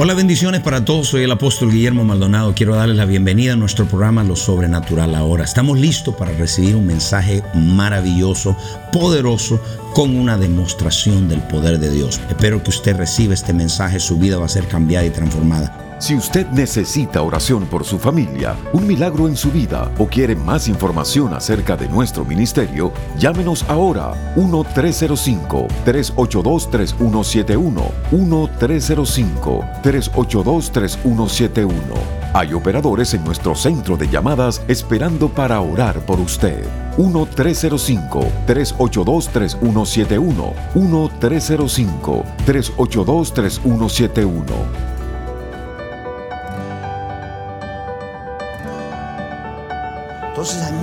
Hola, bendiciones para todos. Soy el apóstol Guillermo Maldonado. Quiero darles la bienvenida a nuestro programa Lo Sobrenatural ahora. Estamos listos para recibir un mensaje maravilloso, poderoso, con una demostración del poder de Dios. Espero que usted reciba este mensaje. Su vida va a ser cambiada y transformada. Si usted necesita oración por su familia, un milagro en su vida o quiere más información acerca de nuestro ministerio, llámenos ahora 1-305-382-3171. 1-305-382-3171. Hay operadores en nuestro centro de llamadas esperando para orar por usted. 1-305-382-3171. 1-305-382-3171.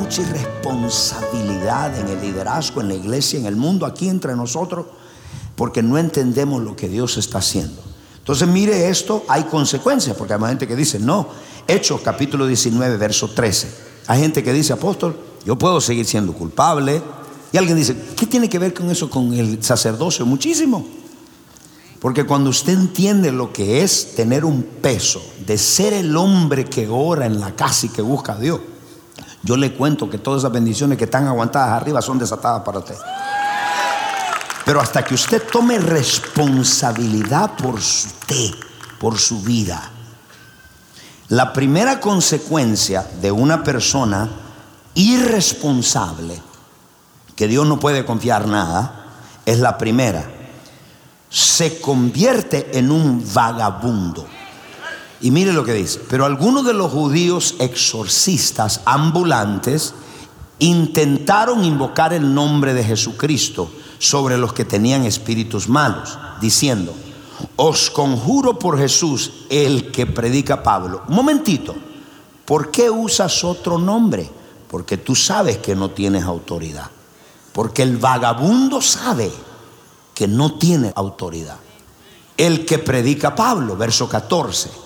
Mucha irresponsabilidad en el liderazgo, en la iglesia, en el mundo, aquí entre nosotros, porque no entendemos lo que Dios está haciendo. Entonces mire esto, hay consecuencias, porque hay gente que dice, no, Hechos capítulo 19, verso 13. Hay gente que dice, apóstol, yo puedo seguir siendo culpable. Y alguien dice, ¿qué tiene que ver con eso, con el sacerdocio? Muchísimo. Porque cuando usted entiende lo que es tener un peso, de ser el hombre que ora en la casa y que busca a Dios, yo le cuento que todas esas bendiciones que están aguantadas arriba son desatadas para usted. Pero hasta que usted tome responsabilidad por usted, por su vida. La primera consecuencia de una persona irresponsable, que Dios no puede confiar nada, es la primera. Se convierte en un vagabundo. Y mire lo que dice, pero algunos de los judíos exorcistas ambulantes intentaron invocar el nombre de Jesucristo sobre los que tenían espíritus malos, diciendo, os conjuro por Jesús, el que predica Pablo. Un momentito, ¿por qué usas otro nombre? Porque tú sabes que no tienes autoridad. Porque el vagabundo sabe que no tiene autoridad. El que predica Pablo, verso 14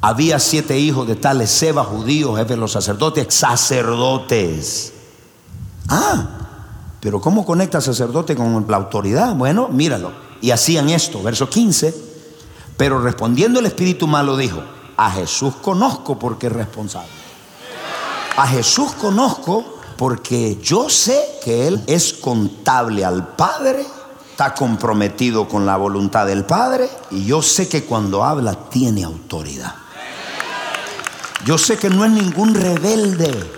había siete hijos de tales Seba, judíos, jefes de los sacerdotes, sacerdotes. Ah, pero ¿cómo conecta sacerdote con la autoridad? Bueno, míralo. Y hacían esto, verso 15. Pero respondiendo el espíritu malo dijo, a Jesús conozco porque es responsable. A Jesús conozco porque yo sé que Él es contable al Padre, está comprometido con la voluntad del Padre y yo sé que cuando habla tiene autoridad. Yo sé que no es ningún rebelde.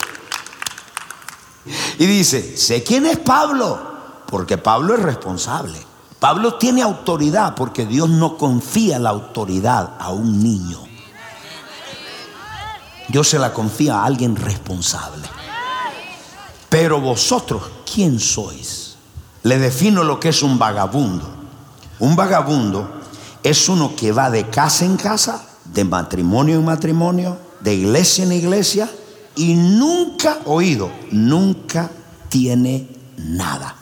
Y dice, sé quién es Pablo, porque Pablo es responsable. Pablo tiene autoridad porque Dios no confía la autoridad a un niño. Dios se la confía a alguien responsable. Pero vosotros, ¿quién sois? Le defino lo que es un vagabundo. Un vagabundo es uno que va de casa en casa, de matrimonio en matrimonio, de iglesia en iglesia y nunca oído, nunca tiene nada.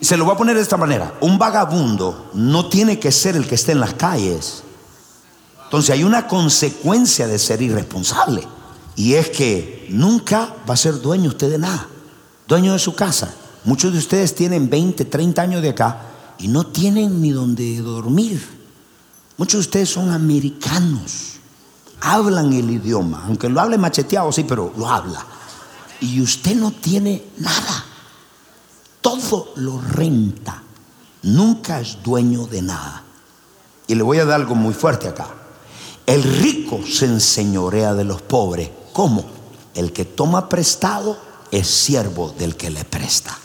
Se lo voy a poner de esta manera. Un vagabundo no tiene que ser el que esté en las calles. Entonces hay una consecuencia de ser irresponsable. Y es que nunca va a ser dueño usted de nada. Dueño de su casa. Muchos de ustedes tienen 20, 30 años de acá y no tienen ni donde dormir. Muchos de ustedes son americanos hablan el idioma, aunque lo hable macheteado, sí, pero lo habla. Y usted no tiene nada. Todo lo renta. Nunca es dueño de nada. Y le voy a dar algo muy fuerte acá. El rico se enseñorea de los pobres. ¿Cómo? El que toma prestado es siervo del que le presta.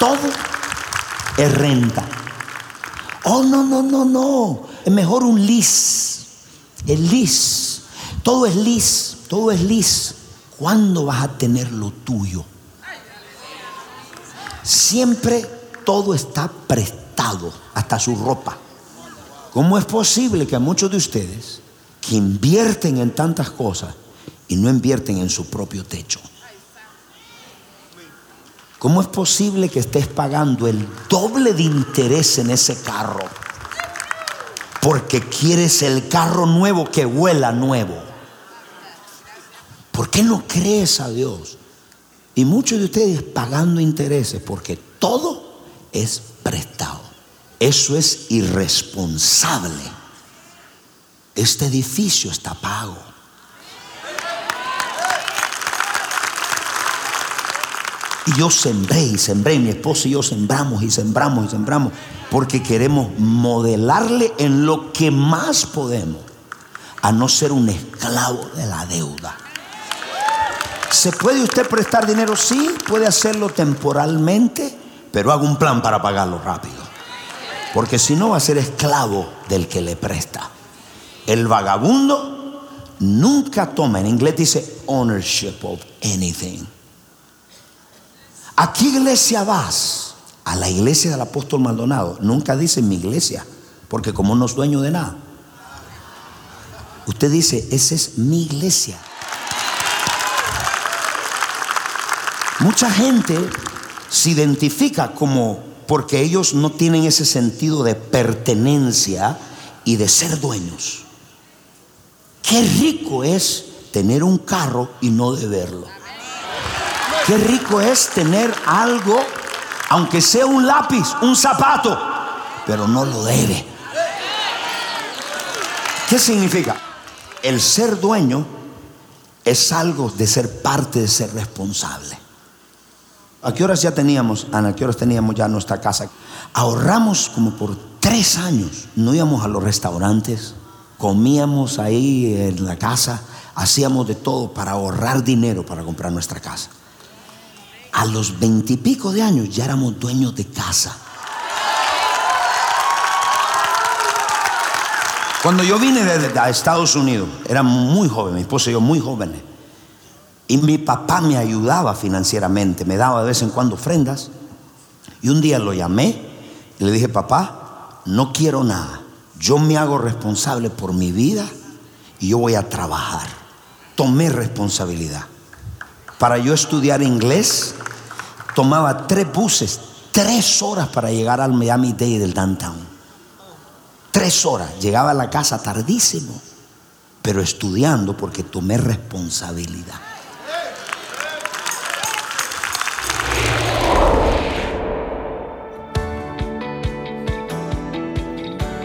Todo es renta. Oh, no, no, no, no. Es mejor un lis. El lis. Todo es lis. Todo es lis. ¿Cuándo vas a tener lo tuyo? Siempre todo está prestado, hasta su ropa. ¿Cómo es posible que a muchos de ustedes que invierten en tantas cosas y no invierten en su propio techo. ¿Cómo es posible que estés pagando el doble de interés en ese carro? Porque quieres el carro nuevo que huela nuevo. ¿Por qué no crees a Dios? Y muchos de ustedes pagando intereses porque todo es prestado. Eso es irresponsable. Este edificio está pago. Y yo sembré y sembré, mi esposo y yo sembramos y sembramos y sembramos, porque queremos modelarle en lo que más podemos, a no ser un esclavo de la deuda. ¿Se puede usted prestar dinero? Sí, puede hacerlo temporalmente, pero haga un plan para pagarlo rápido. Porque si no va a ser esclavo del que le presta. El vagabundo nunca toma, en inglés dice ownership of anything. ¿A qué iglesia vas? A la iglesia del apóstol Maldonado. Nunca dice mi iglesia, porque como no es dueño de nada. Usted dice, esa es mi iglesia. Mucha gente se identifica como porque ellos no tienen ese sentido de pertenencia y de ser dueños. Qué rico es tener un carro y no deberlo. Qué rico es tener algo, aunque sea un lápiz, un zapato, pero no lo debe. ¿Qué significa? El ser dueño es algo de ser parte de ser responsable. ¿A qué horas ya teníamos, Ana? ¿A qué horas teníamos ya nuestra casa? Ahorramos como por tres años. No íbamos a los restaurantes, comíamos ahí en la casa, hacíamos de todo para ahorrar dinero para comprar nuestra casa a los veintipico de años ya éramos dueños de casa. Cuando yo vine de, Estados Unidos, era muy joven, mi esposo y yo muy jóvenes. Y mi papá me ayudaba financieramente, me daba de vez en cuando ofrendas. Y un día lo llamé y le dije, papá, no quiero nada. Yo me hago responsable por mi vida y yo voy a trabajar. Tomé responsabilidad. Para yo estudiar inglés, tomaba tres buses, tres horas para llegar al Miami Day del downtown. Tres horas. Llegaba a la casa tardísimo, pero estudiando porque tomé responsabilidad.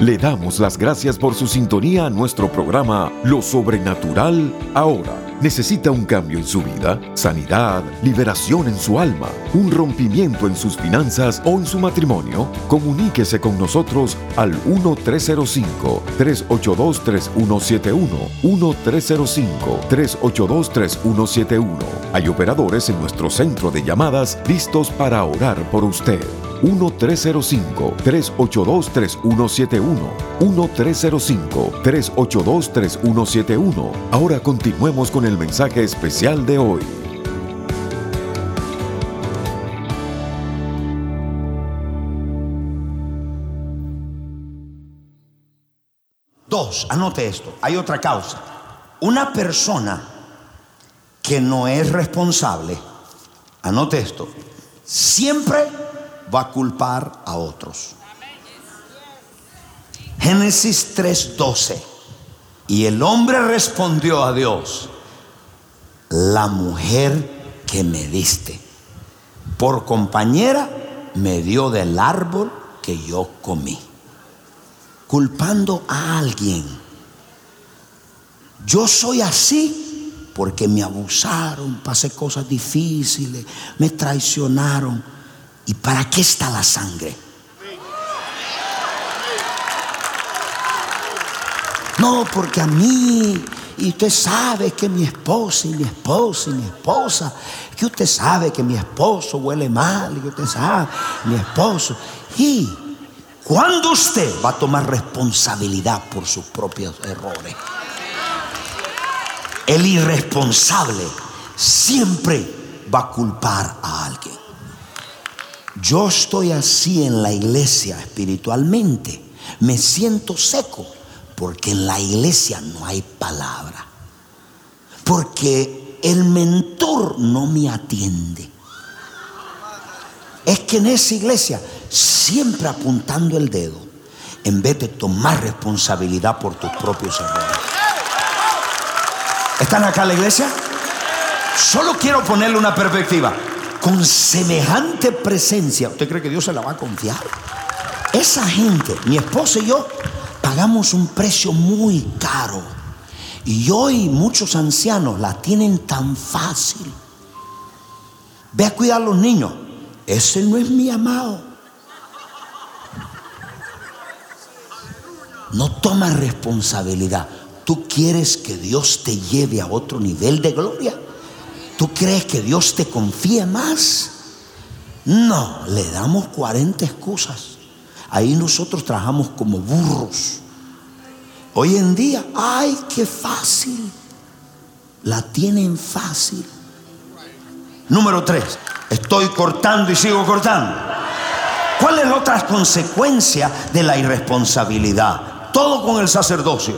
Le damos las gracias por su sintonía a nuestro programa Lo Sobrenatural ahora. ¿Necesita un cambio en su vida? ¿Sanidad? ¿Liberación en su alma? ¿Un rompimiento en sus finanzas o en su matrimonio? Comuníquese con nosotros al 1-305-382-3171. 1-305-382-3171. Hay operadores en nuestro centro de llamadas listos para orar por usted. 1-305-382-3171. 1-305-382-3171. Ahora continuemos con el mensaje especial de hoy. Dos, anote esto, hay otra causa. Una persona que no es responsable, anote esto, siempre va a culpar a otros. Génesis 3:12. Y el hombre respondió a Dios, la mujer que me diste, por compañera me dio del árbol que yo comí. Culpando a alguien. Yo soy así porque me abusaron, pasé cosas difíciles, me traicionaron. ¿Y para qué está la sangre? No, porque a mí, y usted sabe que mi esposa y mi esposa y mi esposa, que usted sabe que mi esposo huele mal, y que usted sabe, mi esposo. Y cuando usted va a tomar responsabilidad por sus propios errores, el irresponsable siempre va a culpar a alguien. Yo estoy así en la iglesia espiritualmente. Me siento seco Porque en la iglesia no hay palabra. Porque el mentor no me atiende. Es que en esa iglesia, siempre apuntando el dedo, en vez de tomar responsabilidad por tus propios errores. ¿Están acá en la iglesia? Solo quiero ponerle una perspectiva. Con semejante presencia, ¿usted cree que Dios se la va a confiar? Esa gente, mi esposa y yo, pagamos un precio muy caro. Y hoy muchos ancianos la tienen tan fácil. Ve a cuidar a los niños. Ese no es mi amado. No toma responsabilidad. Tú quieres que Dios te lleve a otro nivel de gloria. ¿Tú crees que Dios te confía más? No, le damos 40 excusas. Ahí nosotros trabajamos como burros. Hoy en día, ay, qué fácil. La tienen fácil. Número tres, estoy cortando y sigo cortando. ¿Cuál es la otra consecuencia de la irresponsabilidad? Todo con el sacerdocio.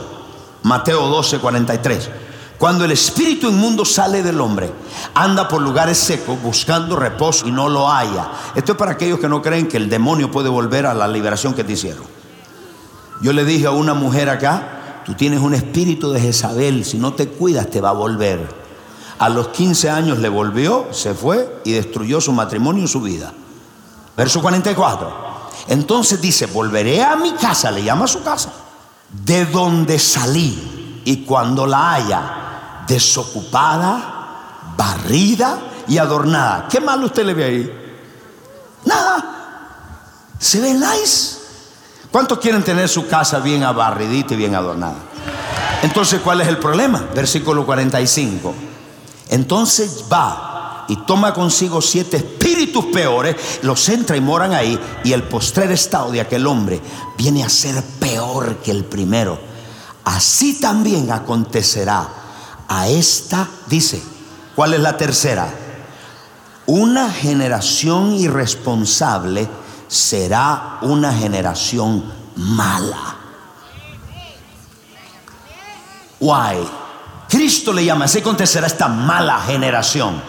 Mateo 12, 43. Cuando el espíritu inmundo sale del hombre, anda por lugares secos buscando reposo y no lo haya. Esto es para aquellos que no creen que el demonio puede volver a la liberación que te hicieron. Yo le dije a una mujer acá, tú tienes un espíritu de Jezabel, si no te cuidas te va a volver. A los 15 años le volvió, se fue y destruyó su matrimonio y su vida. Verso 44. Entonces dice, volveré a mi casa, le llama a su casa, de donde salí y cuando la haya desocupada, barrida y adornada. ¿Qué malo usted le ve ahí? Nada. Se ve nice. ¿Cuántos quieren tener su casa bien abarridita y bien adornada? Entonces, ¿cuál es el problema? Versículo 45. Entonces va y toma consigo siete espíritus peores, los entra y moran ahí, y el postrer estado de aquel hombre viene a ser peor que el primero. Así también acontecerá a esta, dice, ¿cuál es la tercera? Una generación irresponsable será una generación mala. Why? Cristo le llama, así acontecerá esta mala generación.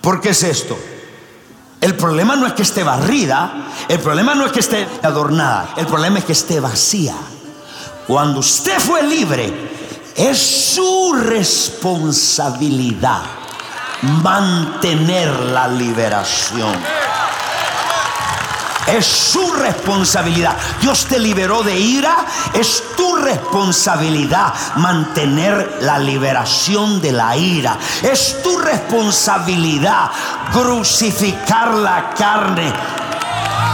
¿Por qué es esto? El problema no es que esté barrida, el problema no es que esté adornada, el problema es que esté vacía. Cuando usted fue libre, es su responsabilidad mantener la liberación. Es su responsabilidad. Dios te liberó de ira. Es tu responsabilidad mantener la liberación de la ira. Es tu responsabilidad crucificar la carne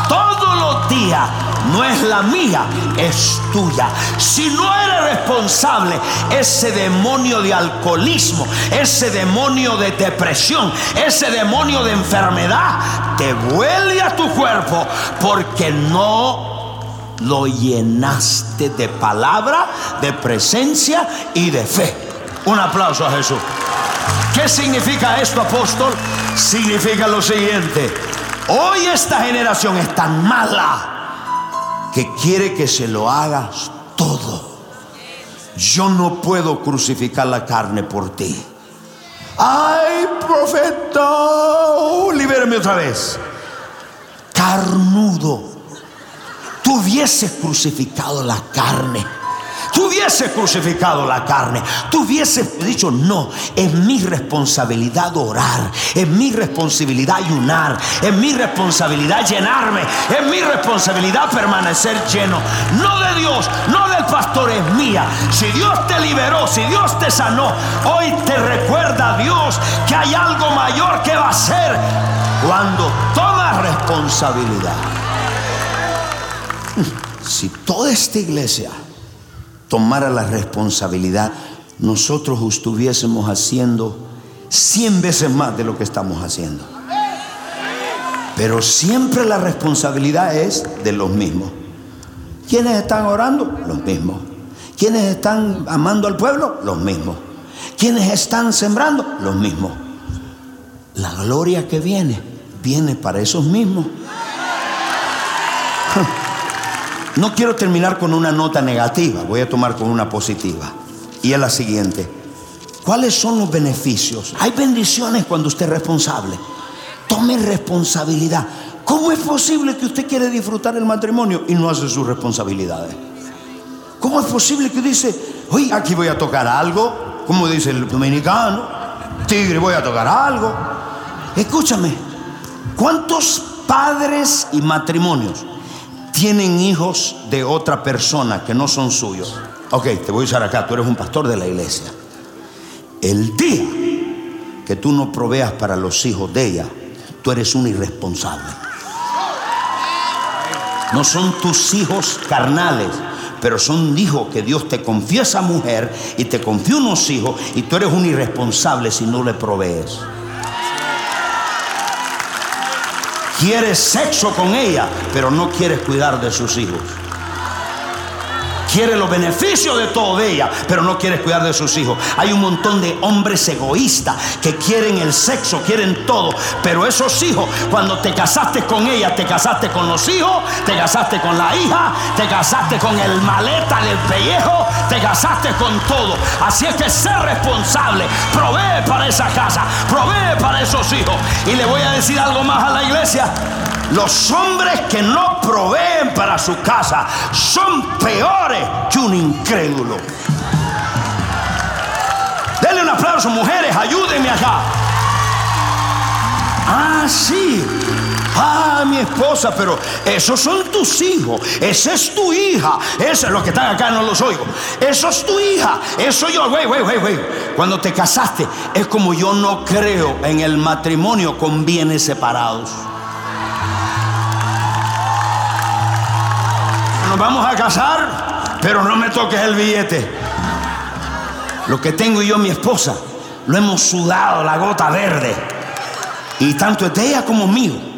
todos los días no es la mía, es tuya. Si no eres responsable, ese demonio de alcoholismo, ese demonio de depresión, ese demonio de enfermedad, te vuelve a tu cuerpo porque no lo llenaste de palabra, de presencia y de fe. Un aplauso a Jesús. ¿Qué significa esto, apóstol? Significa lo siguiente. Hoy esta generación es tan mala que quiere que se lo hagas todo. Yo no puedo crucificar la carne por ti. Ay, profeta, oh, libérame otra vez. Carnudo, tú hubieses crucificado la carne tú hubieses crucificado la carne, tú dicho, no, es mi responsabilidad orar, es mi responsabilidad ayunar, es mi responsabilidad llenarme, es mi responsabilidad permanecer lleno, no de Dios, no del pastor, es mía. Si Dios te liberó, si Dios te sanó, hoy te recuerda Dios que hay algo mayor que va a hacer cuando tomas responsabilidad. Si toda esta iglesia tomara la responsabilidad, nosotros estuviésemos haciendo cien veces más de lo que estamos haciendo. Pero siempre la responsabilidad es de los mismos. ¿Quiénes están orando? Los mismos. ¿Quiénes están amando al pueblo? Los mismos. ¿Quiénes están sembrando? Los mismos. La gloria que viene, viene para esos mismos. No quiero terminar con una nota negativa, voy a tomar con una positiva. Y es la siguiente. ¿Cuáles son los beneficios? Hay bendiciones cuando usted es responsable. Tome responsabilidad. ¿Cómo es posible que usted quiere disfrutar el matrimonio y no hace sus responsabilidades? ¿Cómo es posible que dice, oye, aquí voy a tocar algo? Como dice el dominicano, tigre, voy a tocar algo. Escúchame, ¿cuántos padres y matrimonios tienen hijos de otra persona que no son suyos? Ok, te voy a usar acá, tú eres un pastor de la iglesia. El día que tú no proveas para los hijos de ella, tú eres un irresponsable. No son tus hijos carnales, pero son hijos que Dios te confía esa mujer y te confía unos hijos y tú eres un irresponsable si no le provees. Quieres sexo con ella, pero no quieres cuidar de sus hijos. Quiere los beneficios de todo de ella, pero no quiere cuidar de sus hijos. Hay un montón de hombres egoístas que quieren el sexo, quieren todo. Pero esos hijos, cuando te casaste con ella, te casaste con los hijos, te casaste con la hija, te casaste con el maleta del pellejo, te casaste con todo. Así es que sé responsable, provee para esa casa, provee para esos hijos. Y le voy a decir algo más a la iglesia. Los hombres que no proveen para su casa son peores que un incrédulo. Denle un aplauso, mujeres, ayúdenme acá. Ah, sí. Ah, mi esposa, pero esos son tus hijos. Esa es tu hija. Eso es lo que están acá, no los oigo. Eso es tu hija. Eso yo, güey, güey, güey, güey. Cuando te casaste, es como yo no creo en el matrimonio con bienes separados. Vamos a casar, pero no me toques el billete. Lo que tengo yo mi esposa, lo hemos sudado la gota verde. Y tanto de ella como mío.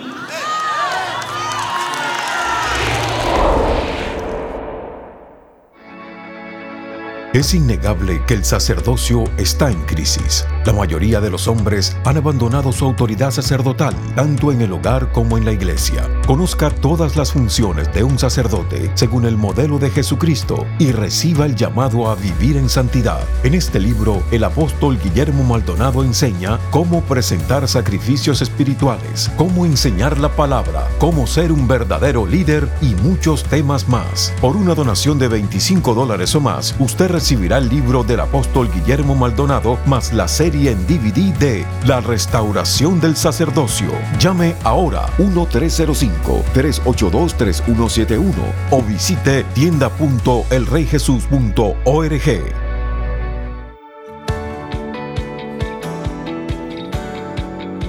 Es innegable que el sacerdocio está en crisis. La mayoría de los hombres han abandonado su autoridad sacerdotal, tanto en el hogar como en la iglesia. Conozca todas las funciones de un sacerdote según el modelo de Jesucristo y reciba el llamado a vivir en santidad. En este libro, el apóstol Guillermo Maldonado enseña cómo presentar sacrificios espirituales, cómo enseñar la palabra, cómo ser un verdadero líder y muchos temas más. Por una donación de 25 dólares o más, usted recibirá el libro del apóstol Guillermo Maldonado más la serie en DVD de La restauración del sacerdocio. Llame ahora 1-305-382-3171 o visite tienda.elreyjesus.org.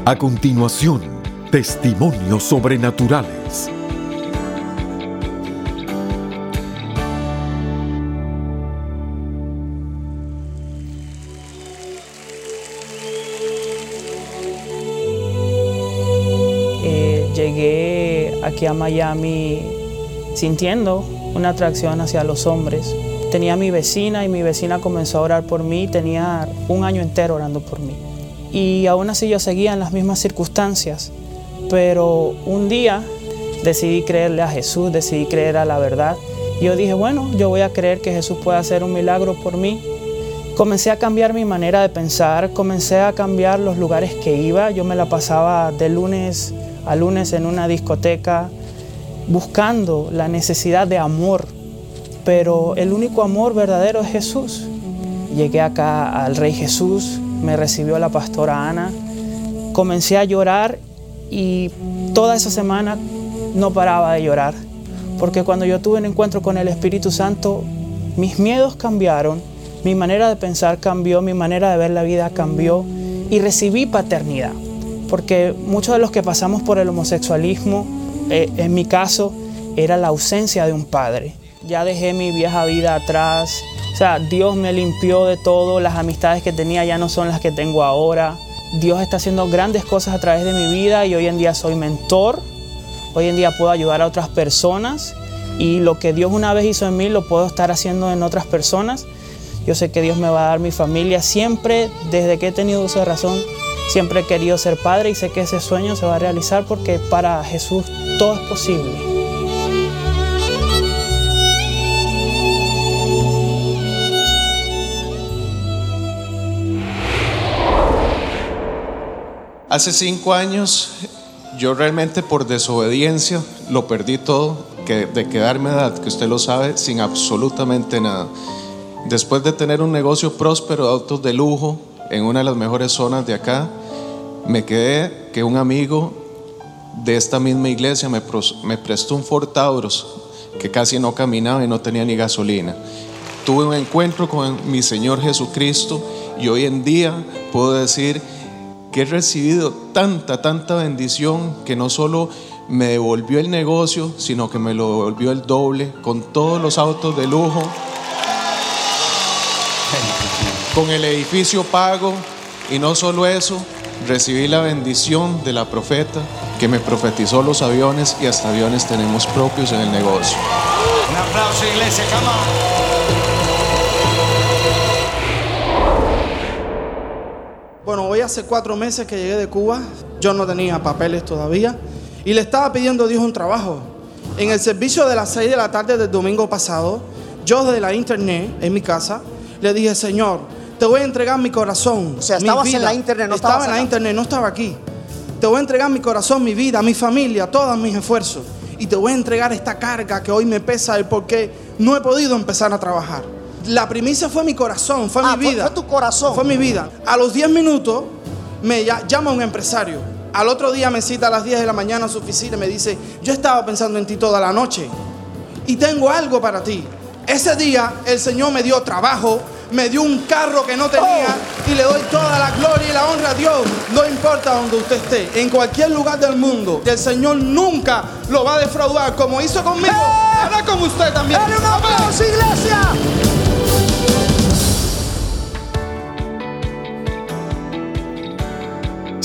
A continuación, testimonios sobrenaturales. Miami sintiendo una atracción hacia los hombres. Tenía mi vecina y mi vecina comenzó a orar por mí. Tenía un año entero orando por mí. Y aún así yo seguía en las mismas circunstancias. Pero un día decidí creerle a Jesús, decidí creer a la verdad. Yo dije, bueno, yo voy a creer que Jesús puede hacer un milagro por mí. Comencé a cambiar mi manera de pensar, comencé a cambiar los lugares que iba. Yo me la pasaba de lunes a lunes en una discoteca buscando la necesidad de amor. Pero el único amor verdadero es Jesús. Llegué acá al Rey Jesús, me recibió la pastora Ana, comencé a llorar y toda esa semana no paraba de llorar. Porque cuando yo tuve un encuentro con el Espíritu Santo, mis miedos cambiaron, mi manera de pensar cambió, mi manera de ver la vida cambió y recibí paternidad. Porque muchos de los que pasamos por el homosexualismo, eh, en mi caso, era la ausencia de un padre. Ya dejé mi vieja vida atrás, o sea, Dios me limpió de todo, las amistades que tenía ya no son las que tengo ahora. Dios está haciendo grandes cosas a través de mi vida y hoy en día soy mentor, hoy en día puedo ayudar a otras personas y lo que Dios una vez hizo en mí lo puedo estar haciendo en otras personas. Yo sé que Dios me va a dar mi familia. Siempre, desde que he tenido uso de razón, Siempre he querido ser padre y sé que ese sueño se va a realizar porque para Jesús todo es posible. Hace cinco años yo realmente por desobediencia lo perdí todo, que, de quedarme edad, que usted lo sabe, sin absolutamente nada. Después de tener un negocio próspero de autos de lujo en una de las mejores zonas de acá, me quedé que un amigo de esta misma iglesia me, prestó un Ford Taurus que casi no caminaba y no tenía ni gasolina. Tuve un encuentro con mi Señor Jesucristo y hoy en día puedo decir que he recibido tanta, tanta bendición que no solo me devolvió el negocio, sino que me lo devolvió el doble con todos los autos de lujo, con el edificio pago y no solo eso, recibí la bendición de la profeta que me profetizó los aviones y hasta aviones tenemos propios en el negocio. Un aplauso, iglesia, Bueno, hoy hace cuatro meses que llegué de Cuba. Yo no tenía papeles todavía. Y le estaba pidiendo a Dios un trabajo. En el servicio de las seis de la tarde del domingo pasado, yo desde la internet, en mi casa, le dije, Señor, te voy a entregar mi corazón. O sea, estabas en la internet, no estaba en la internet, no estaba aquí. Te voy a entregar mi corazón, mi vida, mi familia, todos mis esfuerzos. Y te voy a entregar esta carga que hoy me pesa el porque no he podido empezar a trabajar. La primicia fue mi corazón, fue ah, mi vida. Fue, tu corazón. Fue mi vida. A los 10 minutos me llama un empresario. Al otro día me cita a las 10 de la mañana a su oficina y me dice, yo estaba pensando en ti toda la noche y tengo algo para ti. Ese día el Señor me dio trabajo, me dio un carro que no tenía y le doy toda la gloria y la honra a Dios. No importa donde usted esté, en cualquier lugar del mundo, el Señor nunca lo va a defraudar como hizo conmigo. ¡Eh! Hará con usted también. ¡Dale un aplauso, iglesia!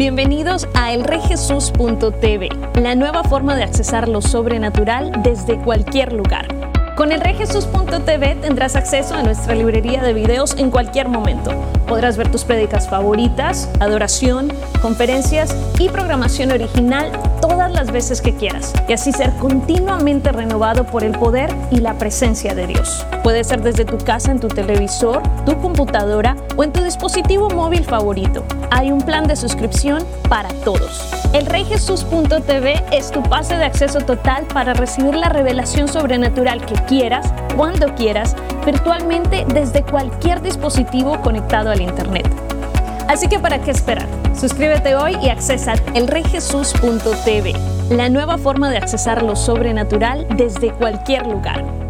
Bienvenidos a elreyjesus.tv, la nueva forma de accesar lo sobrenatural desde cualquier lugar. Con elreyjesus.tv tendrás acceso a nuestra librería de videos en cualquier momento. Podrás ver tus prédicas favoritas, adoración, conferencias y programación original todas las veces que quieras y así ser continuamente renovado por el poder y la presencia de Dios. Puede ser desde tu casa, en tu televisor, tu computadora o en tu dispositivo móvil favorito. Hay un plan de suscripción para todos. El reyjesus.tv es tu pase de acceso total para recibir la revelación sobrenatural que quieras, cuando quieras, virtualmente desde cualquier dispositivo conectado al Internet. Así que ¿para qué esperar? Suscríbete hoy y accesa elreyjesus.tv, la nueva forma de accesar lo sobrenatural desde cualquier lugar.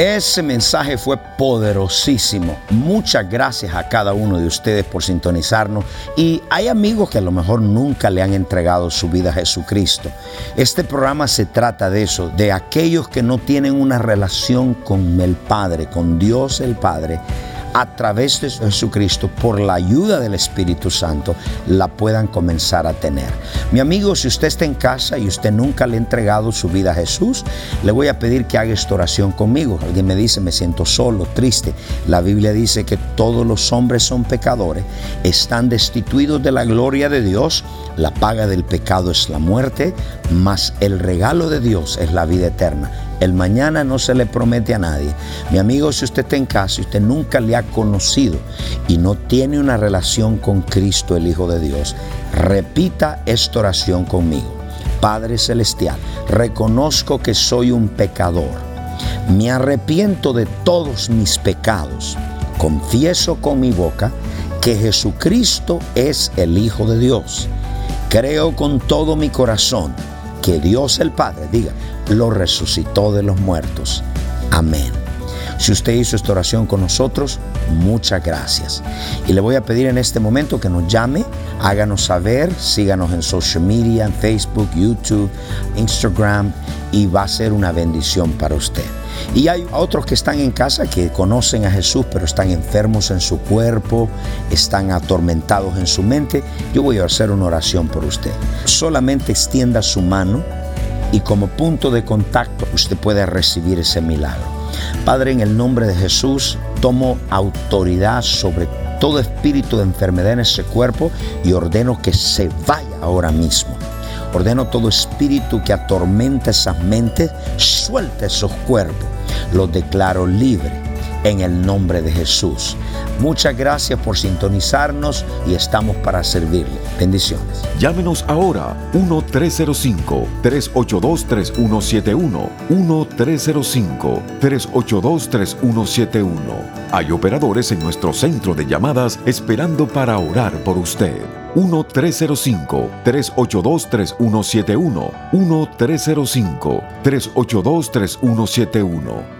Ese mensaje fue poderosísimo. Muchas gracias a cada uno de ustedes por sintonizarnos. Y hay amigos que a lo mejor nunca le han entregado su vida a Jesucristo. Este programa se trata de eso, de aquellos que no tienen una relación con el Padre, con Dios el Padre a través de Jesucristo, por la ayuda del Espíritu Santo, la puedan comenzar a tener. Mi amigo, si usted está en casa y usted nunca le ha entregado su vida a Jesús, le voy a pedir que haga esta oración conmigo. Alguien me dice, me siento solo, triste. La Biblia dice que todos los hombres son pecadores, están destituidos de la gloria de Dios, la paga del pecado es la muerte, mas el regalo de Dios es la vida eterna. El mañana no se le promete a nadie. Mi amigo, si usted está en casa y usted nunca le ha conocido y no tiene una relación con Cristo, el Hijo de Dios, repita esta oración conmigo. Padre Celestial, reconozco que soy un pecador. Me arrepiento de todos mis pecados. Confieso con mi boca que Jesucristo es el Hijo de Dios. Creo con todo mi corazón que Dios el Padre, diga, lo resucitó de los muertos. Amén. Si usted hizo esta oración con nosotros, muchas gracias. Y le voy a pedir en este momento que nos llame, háganos saber, síganos en social media, en Facebook, YouTube, Instagram, y va a ser una bendición para usted. Y hay otros que están en casa que conocen a Jesús, pero están enfermos en su cuerpo, están atormentados en su mente. Yo voy a hacer una oración por usted. Solamente extienda su mano y como punto de contacto usted puede recibir ese milagro. Padre, en el nombre de Jesús, tomo autoridad sobre todo espíritu de enfermedad en ese cuerpo y ordeno que se vaya ahora mismo. Ordeno todo espíritu que atormenta esas mentes, suelte esos cuerpos. Los declaro libre en el nombre de Jesús. Muchas gracias por sintonizarnos y estamos para servirle. Bendiciones. Llámenos ahora 1-305-382-3171. 1-305-382-3171. Hay operadores en nuestro centro de llamadas esperando para orar por usted. 1-305-382-3171. 1-305-382-3171.